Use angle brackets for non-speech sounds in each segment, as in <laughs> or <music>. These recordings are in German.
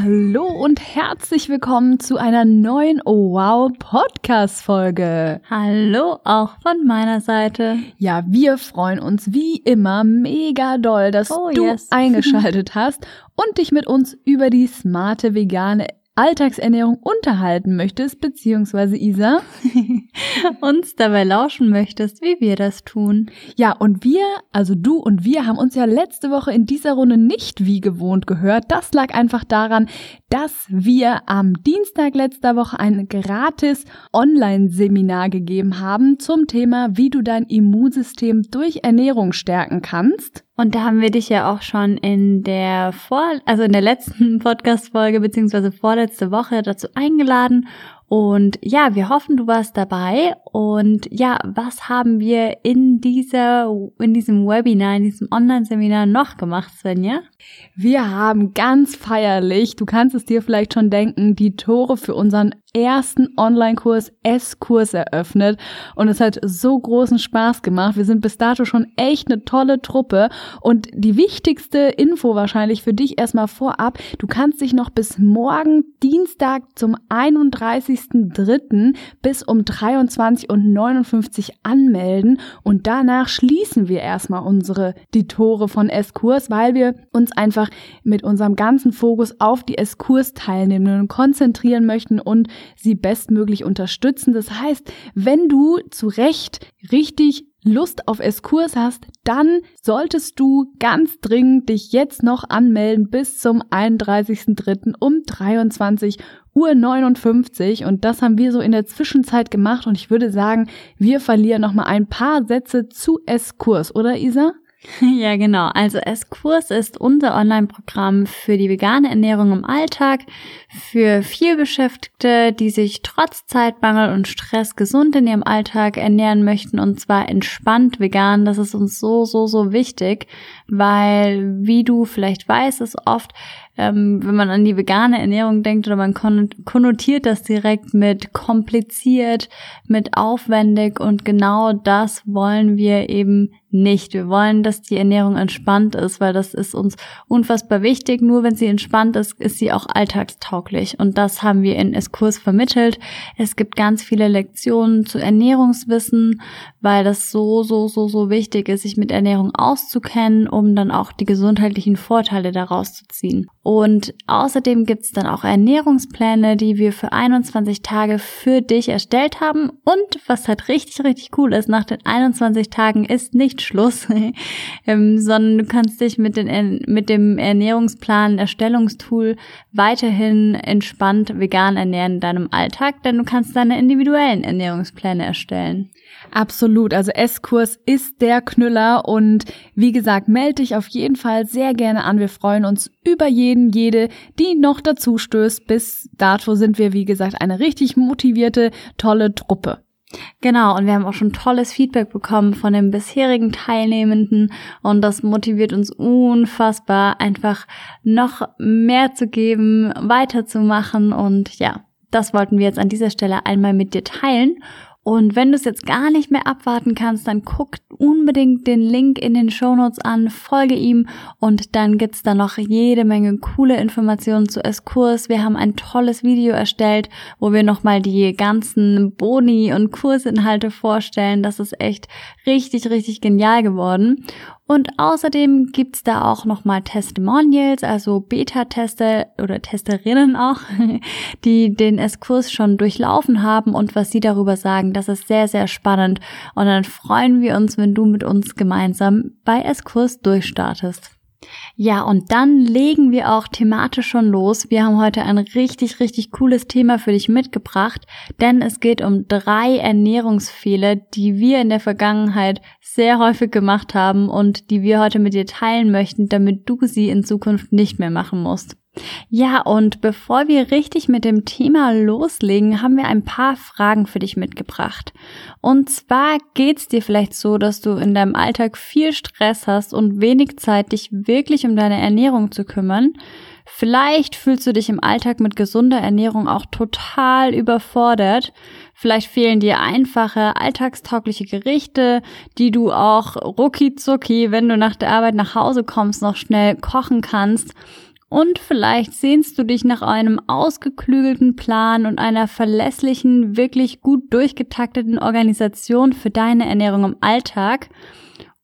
Hallo und herzlich willkommen zu einer neuen Oh Wow Podcast Folge. Hallo auch von meiner Seite. Ja, wir freuen uns wie immer mega doll, dass Oh, du yes. <laughs> eingeschaltet hast und dich mit uns über die smarte vegane Alltagsernährung unterhalten möchtest, beziehungsweise Isa. <laughs> Uns dabei lauschen möchtest, wie wir das tun. Ja, und wir, also du und wir, haben uns ja letzte Woche in dieser Runde nicht wie gewohnt gehört. Das lag einfach daran, dass wir am Dienstag letzter Woche ein gratis Online-Seminar gegeben haben zum Thema, wie du dein Immunsystem durch Ernährung stärken kannst. Und da haben wir dich ja auch schon in der vor, also in der letzten <laughs> Podcast-Folge beziehungsweise vorletzte Woche dazu eingeladen. Und ja, wir hoffen, du warst dabei. Und ja, was haben wir in dieser, in diesem Webinar, in diesem Online-Seminar noch gemacht, Svenja? Wir haben ganz feierlich, du kannst es dir vielleicht schon denken, die Tore für unseren ersten Online-Kurs S-Kurs eröffnet und es hat so großen Spaß gemacht. Wir sind bis dato schon echt eine tolle Truppe und die wichtigste Info wahrscheinlich für dich erstmal vorab, du kannst dich noch bis morgen Dienstag zum 31.03. bis um 23 und 59 anmelden und danach schließen wir erstmal unsere die Tore von S-Kurs, weil wir uns einfach mit unserem ganzen Fokus auf die S-Kurs Teilnehmenden konzentrieren möchten und sie bestmöglich unterstützen. Das heißt, wenn du zu Recht richtig Lust auf S-Kurs hast, dann solltest du ganz dringend dich jetzt noch anmelden bis zum 31.03. um 23 Uhr 59 und das haben wir so in der Zwischenzeit gemacht und ich würde sagen, wir verlieren noch mal ein paar Sätze zu S-Kurs, oder Isa? <laughs> Ja, genau. Also S-Kurs ist unser Online-Programm für die vegane Ernährung im Alltag, für vielbeschäftigte, die sich trotz Zeitmangel und Stress gesund in ihrem Alltag ernähren möchten und zwar entspannt vegan. Das ist uns so, so, so wichtig, weil, wie du vielleicht weißt, ist oft ähm, wenn man an die vegane Ernährung denkt oder man kon konnotiert das direkt mit kompliziert, mit aufwendig und genau das wollen wir eben nicht. Wir wollen, dass die Ernährung entspannt ist, weil das ist uns unfassbar wichtig. Nur wenn sie entspannt ist, ist sie auch alltagstauglich. Und das haben wir in S-Kurs vermittelt. Es gibt ganz viele Lektionen zu Ernährungswissen, weil das so, so, so, so wichtig ist, sich mit Ernährung auszukennen, um dann auch die gesundheitlichen Vorteile daraus zu ziehen. Und außerdem gibt's dann auch Ernährungspläne, die wir für 21 Tage für dich erstellt haben. Und was halt richtig, richtig cool ist, nach den 21 Tagen ist nicht Schluss, <laughs> ähm, sondern du kannst dich mit, den, mit dem Ernährungsplan, Erstellungstool weiterhin entspannt vegan ernähren in deinem Alltag, denn du kannst deine individuellen Ernährungspläne erstellen. Absolut. Also S-Kurs ist der Knüller und wie gesagt, melde dich auf jeden Fall sehr gerne an. Wir freuen uns über jeden, jede, die noch dazu stößt. Bis dato sind wir, wie gesagt, eine richtig motivierte, tolle Truppe. Genau, und wir haben auch schon tolles Feedback bekommen von den bisherigen Teilnehmenden und das motiviert uns unfassbar, einfach noch mehr zu geben, weiterzumachen und ja, das wollten wir jetzt an dieser Stelle einmal mit dir teilen. Und wenn du es jetzt gar nicht mehr abwarten kannst, dann guck unbedingt den Link in den Shownotes an, folge ihm und dann gibt's da noch jede Menge coole Informationen zu S-Kurs. Wir haben ein tolles Video erstellt, wo wir nochmal die ganzen Boni und Kursinhalte vorstellen. Das ist echt richtig, richtig genial geworden. Und außerdem gibt's da auch nochmal Testimonials, also Beta-Tester oder Testerinnen auch, <laughs> die den S-Kurs schon durchlaufen haben und was sie darüber sagen. Das ist sehr, sehr spannend. Und dann freuen wir uns, wenn du mit uns gemeinsam bei S-Kurs durchstartest. Ja, und dann legen wir auch thematisch schon los. Wir haben heute ein richtig, richtig cooles Thema für dich mitgebracht, denn es geht um drei Ernährungsfehler, die wir in der Vergangenheit sehr häufig gemacht haben und die wir heute mit dir teilen möchten, damit du sie in Zukunft nicht mehr machen musst. Ja, und bevor wir richtig mit dem Thema loslegen, haben wir ein paar Fragen für dich mitgebracht. Und zwar geht's dir vielleicht so, dass du in deinem Alltag viel Stress hast und wenig Zeit, dich wirklich um deine Ernährung zu kümmern. Vielleicht fühlst du dich im Alltag mit gesunder Ernährung auch total überfordert. Vielleicht fehlen dir einfache, alltagstaugliche Gerichte, die du auch rucki zucki, wenn du nach der Arbeit nach Hause kommst, noch schnell kochen kannst. Und vielleicht sehnst du dich nach einem ausgeklügelten Plan und einer verlässlichen, wirklich gut durchgetakteten Organisation für deine Ernährung im Alltag.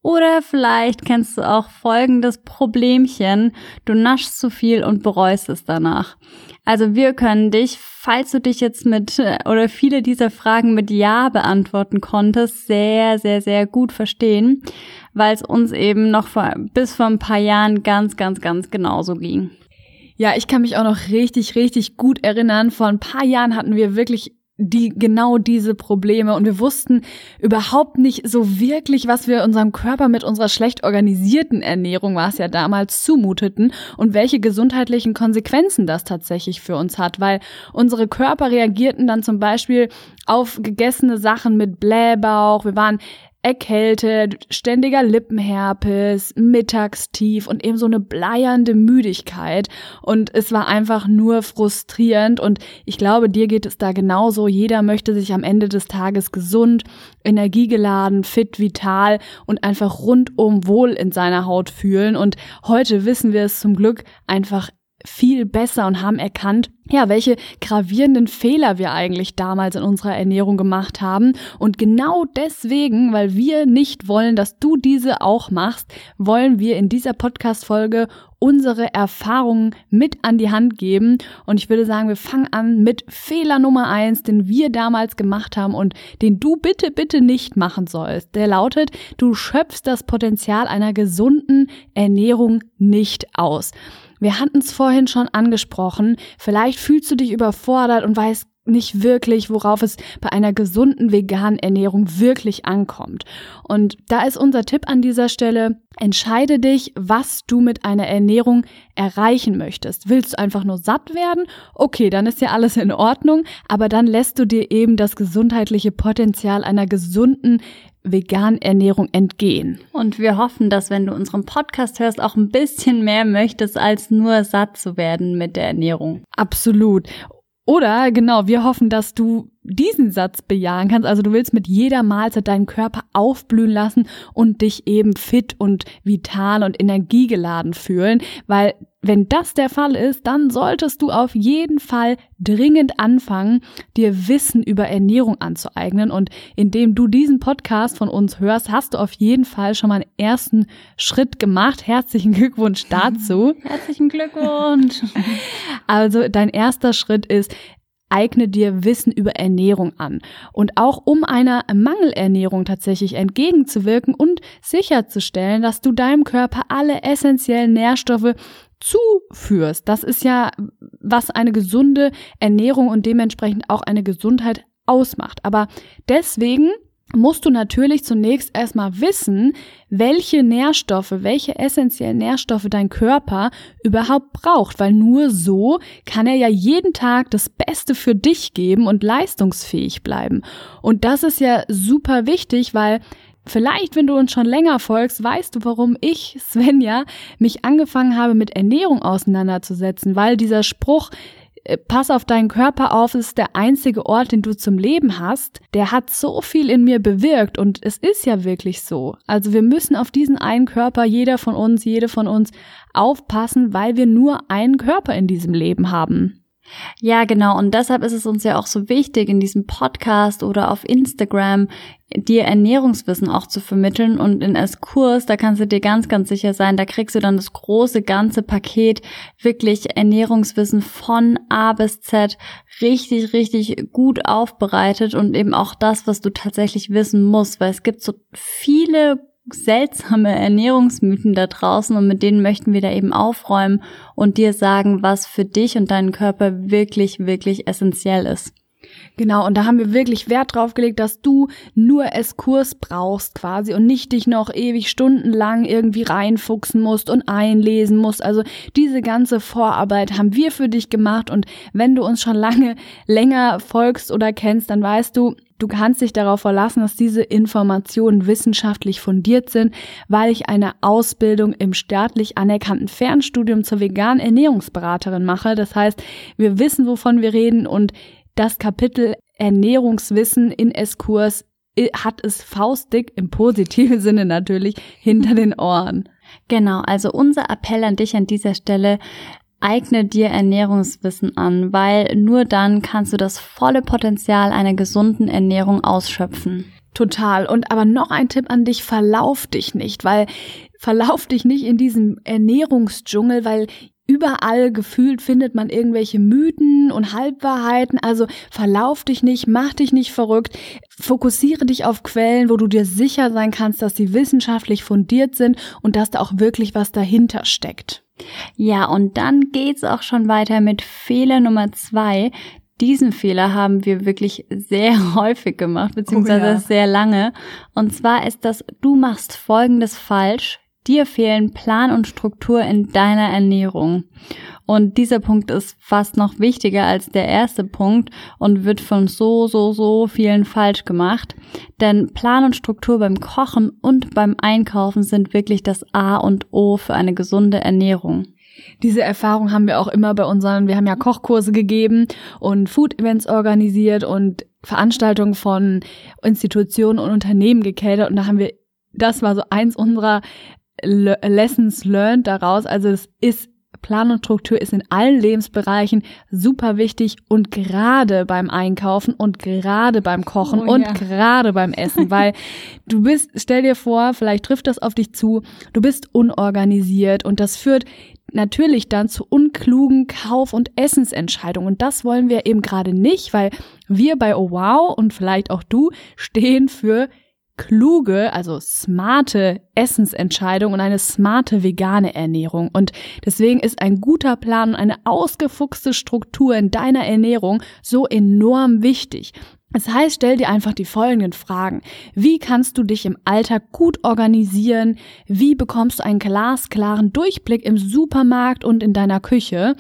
Oder vielleicht kennst du auch folgendes Problemchen. Du naschst zu viel und bereust es danach. Also wir können dich, falls du dich jetzt mit oder viele dieser Fragen mit Ja beantworten konntest, sehr, sehr, sehr gut verstehen, weil es uns eben noch vor, bis vor ein paar Jahren ganz, ganz, ganz genauso ging. Ja, ich kann mich auch noch richtig, richtig gut erinnern. Vor ein paar Jahren hatten wir wirklich die genau diese Probleme. Und wir wussten überhaupt nicht so wirklich, was wir unserem Körper mit unserer schlecht organisierten Ernährung, war es ja damals, zumuteten und welche gesundheitlichen Konsequenzen das tatsächlich für uns hat, weil unsere Körper reagierten dann zum Beispiel auf gegessene Sachen mit Blähbauch, wir waren erkältet, ständiger Lippenherpes, Mittagstief und eben so eine bleiernde Müdigkeit. Und es war einfach nur frustrierend. Und ich glaube, dir geht es da genauso. Jeder möchte sich am Ende des Tages gesund, energiegeladen, fit, vital und einfach rundum wohl in seiner Haut fühlen. Und heute wissen wir es zum Glück einfach viel besser und haben erkannt, ja, welche gravierenden Fehler wir eigentlich damals in unserer Ernährung gemacht haben. Und genau deswegen, weil wir nicht wollen, dass du diese auch machst, wollen wir in dieser Podcast-Folge unsere Erfahrungen mit an die Hand geben. Und ich würde sagen, wir fangen an mit Fehler Nummer eins, den wir damals gemacht haben und den du bitte, bitte nicht machen sollst. Der lautet, du schöpfst das Potenzial einer gesunden Ernährung nicht aus. Wir hatten es vorhin schon angesprochen. Vielleicht fühlst du dich überfordert und weißt nicht wirklich, worauf es bei einer gesunden veganen Ernährung wirklich ankommt. Und da ist unser Tipp an dieser Stelle, entscheide dich, was du mit einer Ernährung erreichen möchtest. Willst du einfach nur satt werden? Okay, dann ist ja alles in Ordnung, aber dann lässt du dir eben das gesundheitliche Potenzial einer gesunden veganen Ernährung entgehen. Und wir hoffen, dass wenn du unseren Podcast hörst, auch ein bisschen mehr möchtest, als nur satt zu werden mit der Ernährung. Absolut. Oder genau, wir hoffen, dass du diesen Satz bejahen kannst. Also du willst mit jeder Mahlzeit deinen Körper aufblühen lassen und dich eben fit und vital und energiegeladen fühlen, weil wenn das der Fall ist, dann solltest du auf jeden Fall dringend anfangen, dir Wissen über Ernährung anzueignen. Und indem du diesen Podcast von uns hörst, hast du auf jeden Fall schon mal einen ersten Schritt gemacht. Herzlichen Glückwunsch dazu. <laughs> Herzlichen Glückwunsch. Also dein erster Schritt ist, eigne dir Wissen über Ernährung an. Und auch um einer Mangelernährung tatsächlich entgegenzuwirken und sicherzustellen, dass du deinem Körper alle essentiellen Nährstoffe zuführst. Das ist ja, was eine gesunde Ernährung und dementsprechend auch eine Gesundheit ausmacht. Aber deswegen musst du natürlich zunächst erstmal wissen, welche Nährstoffe, welche essentiellen Nährstoffe dein Körper überhaupt braucht, weil nur so kann er ja jeden Tag das Beste für dich geben und leistungsfähig bleiben. Und das ist ja super wichtig, weil Vielleicht, wenn du uns schon länger folgst, weißt du, warum ich, Svenja, mich angefangen habe, mit Ernährung auseinanderzusetzen, weil dieser Spruch, pass auf deinen Körper auf, es ist der einzige Ort, den du zum Leben hast, der hat so viel in mir bewirkt und es ist ja wirklich so. Also wir müssen auf diesen einen Körper, jeder von uns, jede von uns, aufpassen, weil wir nur einen Körper in diesem Leben haben. Ja, genau. Und deshalb ist es uns ja auch so wichtig, in diesem Podcast oder auf Instagram dir Ernährungswissen auch zu vermitteln. Und in S-Kurs, da kannst du dir ganz, ganz sicher sein, da kriegst du dann das große ganze Paket, wirklich Ernährungswissen von A bis Z, richtig, richtig gut aufbereitet und eben auch das, was du tatsächlich wissen musst, weil es gibt so viele seltsame Ernährungsmythen da draußen und mit denen möchten wir da eben aufräumen und dir sagen, was für dich und deinen Körper wirklich, wirklich essentiell ist. Genau, und da haben wir wirklich Wert drauf gelegt, dass du nur Eskurs brauchst quasi und nicht dich noch ewig stundenlang irgendwie reinfuchsen musst und einlesen musst. Also diese ganze Vorarbeit haben wir für dich gemacht und wenn du uns schon lange <laughs> länger folgst oder kennst, dann weißt du, Du kannst dich darauf verlassen, dass diese Informationen wissenschaftlich fundiert sind, weil ich eine Ausbildung im staatlich anerkannten Fernstudium zur veganen Ernährungsberaterin mache. Das heißt, wir wissen, wovon wir reden und das Kapitel Ernährungswissen in S-Kurs hat es faustdick im positiven Sinne natürlich <laughs> hinter den Ohren. Genau, also unser Appell an dich an dieser Stelle, eigne dir Ernährungswissen an, weil nur dann kannst du das volle Potenzial einer gesunden Ernährung ausschöpfen. Total. Und aber noch ein Tipp an dich, verlauf dich nicht, weil verlauf dich nicht in diesem Ernährungsdschungel, weil Überall gefühlt findet man irgendwelche Mythen und Halbwahrheiten. Also verlauf dich nicht, mach dich nicht verrückt. Fokussiere dich auf Quellen, wo du dir sicher sein kannst, dass sie wissenschaftlich fundiert sind und dass da auch wirklich was dahinter steckt. Ja, und dann geht's auch schon weiter mit Fehler Nummer zwei. Diesen Fehler haben wir wirklich sehr <laughs> häufig gemacht, beziehungsweise oh ja. sehr lange. Und zwar ist das, du machst Folgendes falsch, Dir fehlen Plan und Struktur in deiner Ernährung. Und dieser Punkt ist fast noch wichtiger als der erste Punkt und wird von so, so, so vielen falsch gemacht. Denn Plan und Struktur beim Kochen und beim Einkaufen sind wirklich das A und O für eine gesunde Ernährung. Diese Erfahrung haben wir auch immer bei unseren, wir haben ja Kochkurse gegeben und Food-Events organisiert und Veranstaltungen von Institutionen und Unternehmen gekältert und da haben wir das war so eins unserer Le Lessons learned daraus. Also es ist Plan und Struktur ist in allen Lebensbereichen super wichtig und gerade beim Einkaufen und gerade beim Kochen oh, und ja. gerade beim Essen, weil <laughs> du bist, stell dir vor, vielleicht trifft das auf dich zu, du bist unorganisiert und das führt natürlich dann zu unklugen Kauf- und Essensentscheidungen. Und das wollen wir eben gerade nicht, weil wir bei Oh Wow und vielleicht auch du stehen für kluge, also smarte Essensentscheidung und eine smarte vegane Ernährung. Und deswegen ist ein guter Plan und eine ausgefuchste Struktur in deiner Ernährung so enorm wichtig. Das heißt, stell dir einfach die folgenden Fragen. Wie kannst du dich im Alltag gut organisieren? Wie bekommst du einen glasklaren Durchblick im Supermarkt und in deiner Küche?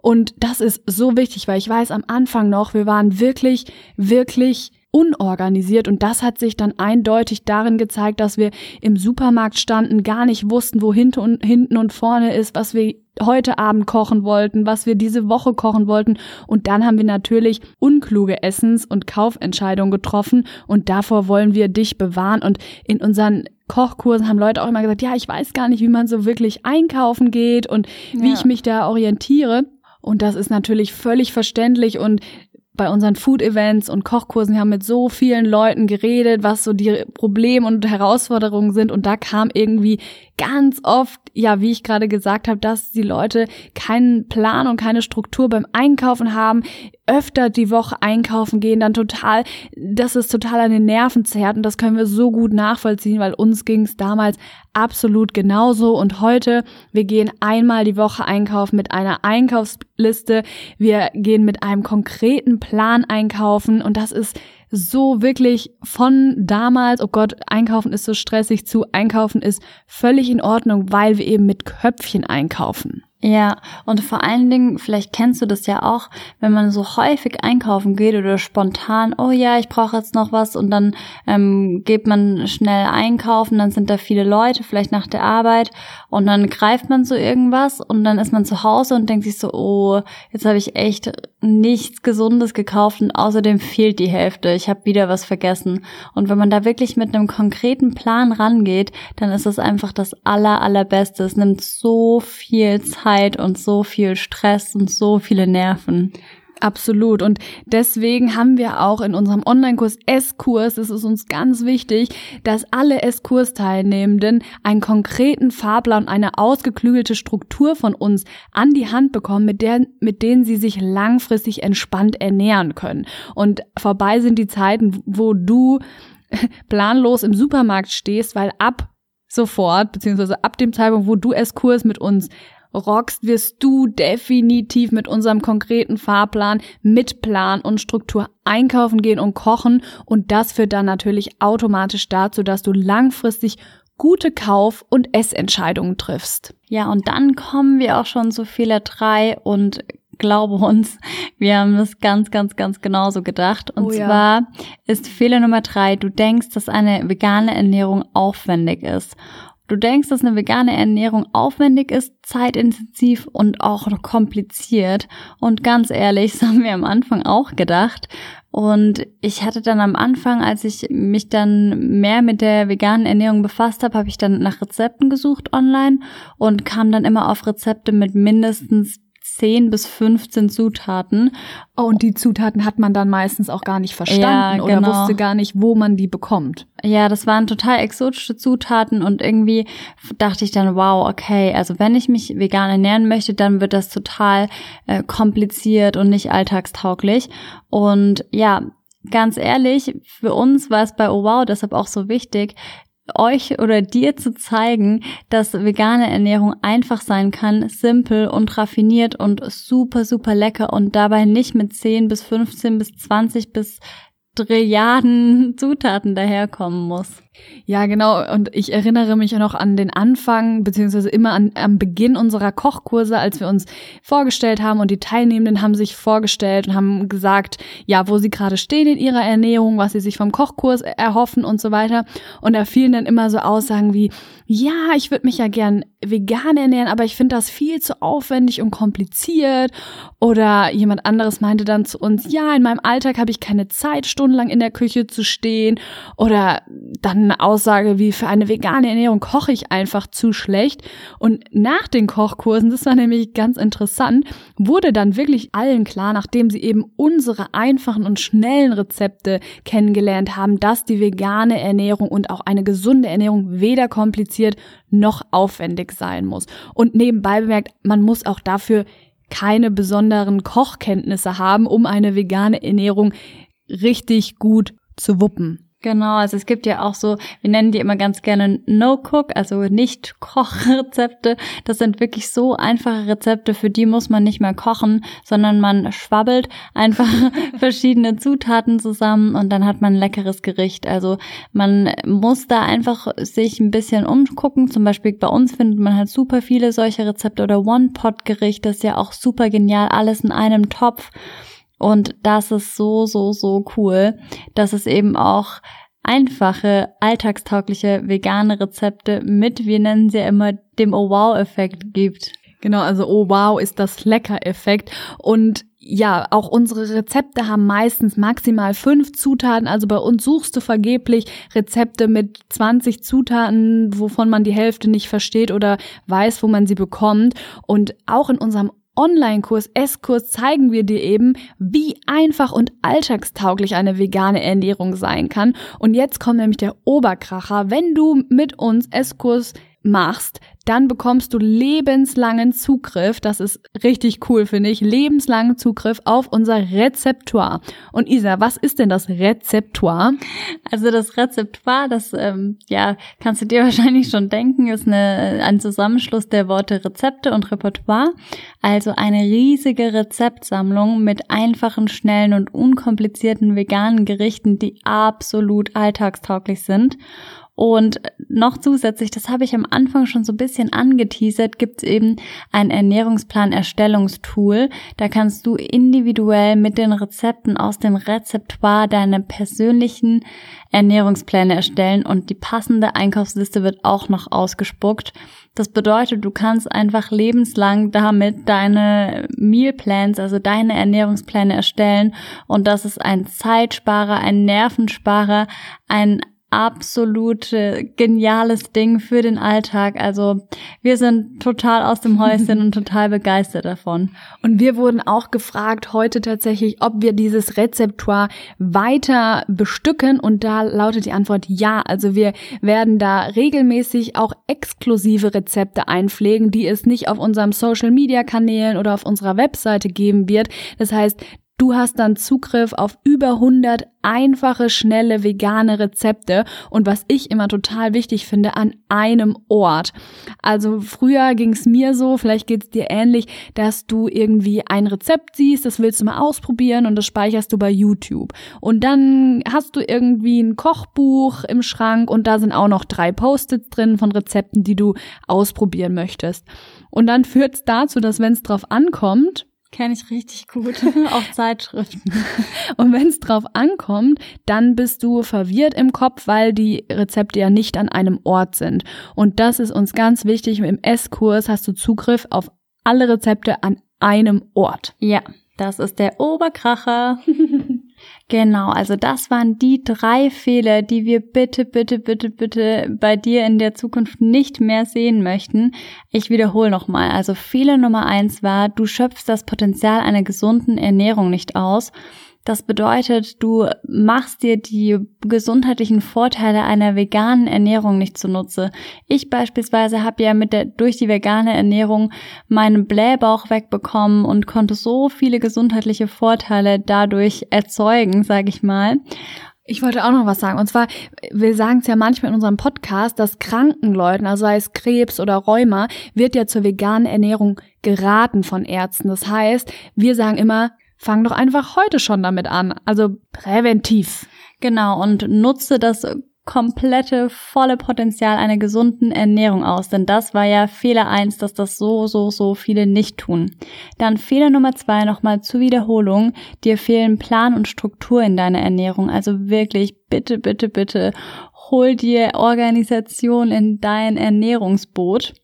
Und das ist so wichtig, weil ich weiß am Anfang noch, wir waren wirklich, wirklich unorganisiert und das hat sich dann eindeutig darin gezeigt, dass wir im Supermarkt standen, gar nicht wussten, wo hinten und, hinten und vorne ist, was wir heute Abend kochen wollten, was wir diese Woche kochen wollten und dann haben wir natürlich unkluge Essens- und Kaufentscheidungen getroffen und davor wollen wir dich bewahren und in unseren Kochkursen haben Leute auch immer gesagt, ja, ich weiß gar nicht, wie man so wirklich einkaufen geht und wie ja. ich mich da orientiere. Und das ist natürlich völlig verständlich und bei unseren Food-Events und Kochkursen, wir haben mit so vielen Leuten geredet, was so die Probleme und Herausforderungen sind. Und da kam irgendwie ganz oft, ja, wie ich gerade gesagt habe, dass die Leute keinen Plan und keine Struktur beim Einkaufen haben, öfter die Woche einkaufen gehen, dann total, das ist total an den Nerven zerrt. Und das können wir so gut nachvollziehen, weil uns ging es damals absolut genauso. Und heute, wir gehen einmal die Woche einkaufen mit einer Einkaufsliste, wir gehen mit einem konkreten Plan einkaufen. Und das ist so wirklich von damals, oh Gott, einkaufen ist so stressig zu einkaufen ist völlig in Ordnung, weil wir eben mit Köpfchen einkaufen. Ja, und vor allen Dingen, vielleicht kennst du das ja auch, wenn man so häufig einkaufen geht oder spontan, oh ja, ich brauche jetzt noch was und dann ähm, geht man schnell einkaufen, dann sind da viele Leute, vielleicht nach der Arbeit und dann greift man so irgendwas und dann ist man zu Hause und denkt sich so, oh, jetzt habe ich echt nichts Gesundes gekauft und außerdem fehlt die Hälfte, ich habe wieder was vergessen. Und wenn man da wirklich mit einem konkreten Plan rangeht, dann ist es einfach das aller, allerbeste. Es nimmt so viel Zeit und so viel Stress und so viele Nerven. Absolut. Und deswegen haben wir auch in unserem Online-Kurs S-Kurs, es ist uns ganz wichtig, dass alle S-Kurs-Teilnehmenden einen konkreten Fahrplan eine ausgeklügelte Struktur von uns an die Hand bekommen, mit, der, mit denen sie sich langfristig entspannt ernähren können. Und vorbei sind die Zeiten, wo du <laughs> planlos im Supermarkt stehst, weil ab sofort, beziehungsweise ab dem Zeitpunkt, wo du S-Kurs mit uns rockst, wirst du definitiv mit unserem konkreten Fahrplan, mit Plan und Struktur einkaufen gehen und kochen und das führt dann natürlich automatisch dazu, dass du langfristig gute Kauf- und Essentscheidungen triffst. Ja, und dann kommen wir auch schon zu Fehler drei und glaube uns, wir haben das ganz, ganz, ganz genauso gedacht. Und Oh ja. zwar ist Fehler Nummer drei, du denkst, dass eine vegane Ernährung aufwendig ist. Du denkst, dass eine vegane Ernährung aufwendig ist, zeitintensiv und auch kompliziert. Und ganz ehrlich, <laughs> das haben wir am Anfang auch gedacht. Und ich hatte dann am Anfang, als ich mich dann mehr mit der veganen Ernährung befasst habe, habe ich dann nach Rezepten gesucht online und kam dann immer auf Rezepte mit mindestens 10 bis 15 Zutaten. Oh, und die Zutaten hat man dann meistens auch gar nicht verstanden Ja, oder genau. wusste gar nicht, wo man die bekommt. Ja, das waren total exotische Zutaten und irgendwie dachte ich dann, wow, okay, also wenn ich mich vegan ernähren möchte, dann wird das total äh, kompliziert und nicht alltagstauglich. Und ja, ganz ehrlich, für uns war es bei Oh Wow deshalb auch so wichtig, euch oder dir zu zeigen, dass vegane Ernährung einfach sein kann, simpel und raffiniert und super, super lecker und dabei nicht mit 10 bis 15 bis 20 bis Trilliarden <laughs> Zutaten daherkommen muss. Ja, genau. Und ich erinnere mich noch an den Anfang, beziehungsweise immer an, am Beginn unserer Kochkurse, als wir uns vorgestellt haben und die Teilnehmenden haben sich vorgestellt und haben gesagt, ja, wo sie gerade stehen in ihrer Ernährung, was sie sich vom Kochkurs erhoffen und so weiter. Und da fielen dann immer so Aussagen wie, ja, ich würde mich ja gern vegan ernähren, aber ich finde das viel zu aufwendig und kompliziert. Oder jemand anderes meinte dann zu uns, ja, in meinem Alltag habe ich keine Zeit, stundenlang in der Küche zu stehen. Oder dann eine Aussage wie, für eine vegane Ernährung koche ich einfach zu schlecht. Und nach den Kochkursen, das war nämlich ganz interessant, wurde dann wirklich allen klar, nachdem sie eben unsere einfachen und schnellen Rezepte kennengelernt haben, dass die vegane Ernährung und auch eine gesunde Ernährung weder kompliziert noch aufwendig sein muss. Und nebenbei bemerkt, man muss auch dafür keine besonderen Kochkenntnisse haben, um eine vegane Ernährung richtig gut zu wuppen. Genau, also es gibt ja auch so, wir nennen die immer ganz gerne No-Cook, also Nicht-Kochrezepte. Das sind wirklich so einfache Rezepte, für die muss man nicht mehr kochen, sondern man schwabbelt einfach <laughs> verschiedene Zutaten zusammen und dann hat man ein leckeres Gericht. Also man muss da einfach sich ein bisschen umgucken. Zum Beispiel bei uns findet man halt super viele solche Rezepte oder One-Pot-Gericht, das ist ja auch super genial, alles in einem Topf. Und das ist so, so, so cool, dass es eben auch einfache, alltagstaugliche vegane Rezepte mit, wir nennen sie ja immer, dem Oh Wow-Effekt gibt. Genau, also oh wow, ist das Lecker-Effekt. Und ja, auch unsere Rezepte haben meistens maximal fünf Zutaten. Also bei uns suchst du vergeblich Rezepte mit 20 Zutaten, wovon man die Hälfte nicht versteht oder weiß, wo man sie bekommt. Und auch in unserem Online-Kurs, S-Kurs zeigen wir dir eben, wie einfach und alltagstauglich eine vegane Ernährung sein kann. Und jetzt kommt nämlich der Oberkracher. Wenn du mit uns S-Kurs machst, dann bekommst du lebenslangen Zugriff. Das ist richtig cool, finde ich. Lebenslangen Zugriff auf unser Rezeptoire. Und Isa, was ist denn das Rezeptoire? Also das Rezeptoire, das ähm, ja kannst du dir <laughs> wahrscheinlich schon denken, ist eine, ein Zusammenschluss der Worte Rezepte und Repertoire. Also eine riesige Rezeptsammlung mit einfachen, schnellen und unkomplizierten veganen Gerichten, die absolut alltagstauglich sind. Und noch zusätzlich, das habe ich am Anfang schon so ein bisschen angeteasert, gibt es eben ein Ernährungsplan-Erstellungstool. Da kannst du individuell mit den Rezepten aus dem Rezeptoire deine persönlichen Ernährungspläne erstellen und die passende Einkaufsliste wird auch noch ausgespuckt. Das bedeutet, du kannst einfach lebenslang damit deine Mealplans, also deine Ernährungspläne erstellen und das ist ein Zeitsparer, ein Nervensparer, ein absolute geniales Ding für den Alltag. Also wir sind total aus dem Häuschen <laughs> und total begeistert davon. Und wir wurden auch gefragt heute tatsächlich, ob wir dieses Rezeptoire weiter bestücken. Und da lautet die Antwort ja. Also wir werden da regelmäßig auch exklusive Rezepte einpflegen, die es nicht auf unserem Social Media Kanälen oder auf unserer Webseite geben wird. Das heißt, Du hast dann Zugriff auf über 100 einfache, schnelle, vegane Rezepte und was ich immer total wichtig finde, an einem Ort. Also früher ging es mir so, vielleicht geht es dir ähnlich, dass du irgendwie ein Rezept siehst, das willst du mal ausprobieren und das speicherst du bei YouTube. Und dann hast du irgendwie ein Kochbuch im Schrank und da sind auch noch drei Post-its drin von Rezepten, die du ausprobieren möchtest. Und dann führt es dazu, dass wenn es drauf ankommt, Kenne ich richtig gut. <laughs> Auch Zeitschriften. Und wenn es drauf ankommt, dann bist du verwirrt im Kopf, weil die Rezepte ja nicht an einem Ort sind. Und das ist uns ganz wichtig. Im S-Kurs hast du Zugriff auf alle Rezepte an einem Ort. Ja, das ist der Oberkracher. <laughs> Genau, also das waren die drei Fehler, die wir bitte, bitte, bitte, bitte bei dir in der Zukunft nicht mehr sehen möchten. Ich wiederhole nochmal. Also Fehler Nummer eins war, du schöpfst das Potenzial einer gesunden Ernährung nicht aus. Das bedeutet, du machst dir die gesundheitlichen Vorteile einer veganen Ernährung nicht zunutze. Ich beispielsweise habe ja mit der durch die vegane Ernährung meinen Blähbauch wegbekommen und konnte so viele gesundheitliche Vorteile dadurch erzeugen, sage ich mal. Ich wollte auch noch was sagen. Und zwar, wir sagen es ja manchmal in unserem Podcast, dass kranken Leuten, also sei es Krebs oder Rheuma, wird ja zur veganen Ernährung geraten von Ärzten. Das heißt, wir sagen immer, fang doch einfach heute schon damit an. Also präventiv. Genau, und nutze das komplette, volle Potenzial einer gesunden Ernährung aus. Denn das war ja Fehler eins, dass das so, so, so viele nicht tun. Dann Fehler Nummer zwei nochmal zur Wiederholung. Dir fehlen Plan und Struktur in deiner Ernährung. Also wirklich, bitte, bitte, bitte, hol dir Organisation in dein Ernährungsboot.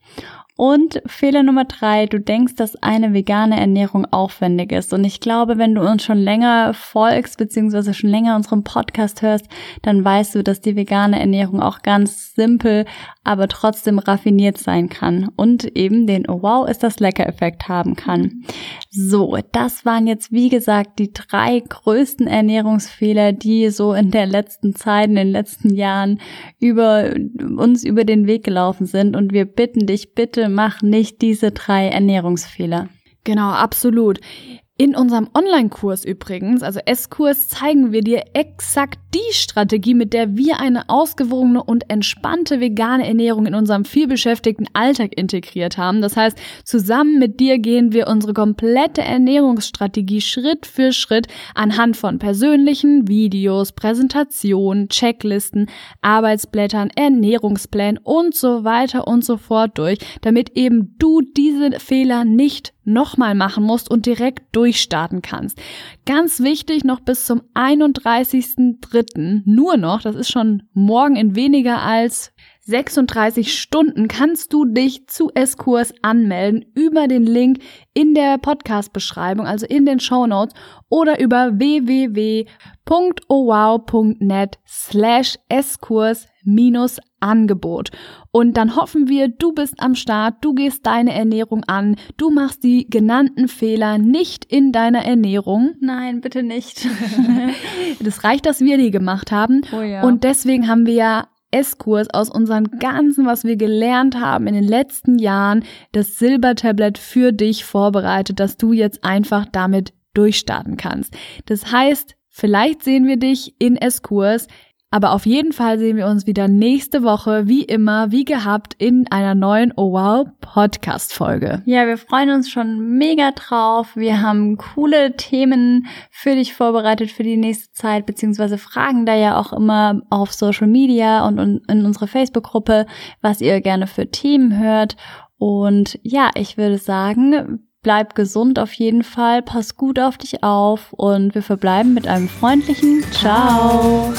Und Fehler Nummer drei, du denkst, dass eine vegane Ernährung aufwendig ist. Und ich glaube, wenn du uns schon länger folgst, beziehungsweise schon länger unseren Podcast hörst, dann weißt du, dass die vegane Ernährung auch ganz simpel, aber trotzdem raffiniert sein kann und eben den Oh wow, ist das lecker Effekt haben kann. So, das waren jetzt wie gesagt die drei größten Ernährungsfehler, die so in der letzten Zeit, in den letzten Jahren über uns über den Weg gelaufen sind. Und wir bitten dich bitte mach nicht diese drei Ernährungsfehler. Genau, absolut. In unserem Online-Kurs übrigens, also S-Kurs, zeigen wir dir exakt die Strategie, mit der wir eine ausgewogene und entspannte vegane Ernährung in unserem vielbeschäftigten Alltag integriert haben. Das heißt, zusammen mit dir gehen wir unsere komplette Ernährungsstrategie Schritt für Schritt anhand von persönlichen Videos, Präsentationen, Checklisten, Arbeitsblättern, Ernährungsplänen und so weiter und so fort durch, damit eben du diese Fehler nicht nochmal machen musst und direkt durchstarten kannst. Ganz wichtig, noch bis zum 31.03. nur noch, das ist schon morgen in weniger als 36 Stunden kannst du dich zu S-Kurs anmelden über den Link in der Podcast-Beschreibung, also in den Show Notes oder über www.owow.net slash S-Kurs minus Angebot. Und dann hoffen wir, du bist am Start, du gehst deine Ernährung an, du machst die genannten Fehler nicht in deiner Ernährung. Nein, bitte nicht. <laughs> das reicht, dass wir die gemacht haben. Oh ja. Und deswegen haben wir ja S-Kurs aus unseren ganzen, was wir gelernt haben in den letzten Jahren, das Silbertablett für dich vorbereitet, dass du jetzt einfach damit durchstarten kannst. Das heißt, vielleicht sehen wir dich in S-Kurs aber auf jeden Fall sehen wir uns wieder nächste Woche, wie immer, wie gehabt, in einer neuen Oh Wow Podcast Folge. Ja, wir freuen uns schon mega drauf. Wir haben coole Themen für dich vorbereitet für die nächste Zeit, beziehungsweise fragen da ja auch immer auf Social Media und in unsere Facebook-Gruppe, was ihr gerne für Themen hört. Und ja, ich würde sagen, bleib gesund auf jeden Fall, pass gut auf dich auf und wir verbleiben mit einem freundlichen Ciao.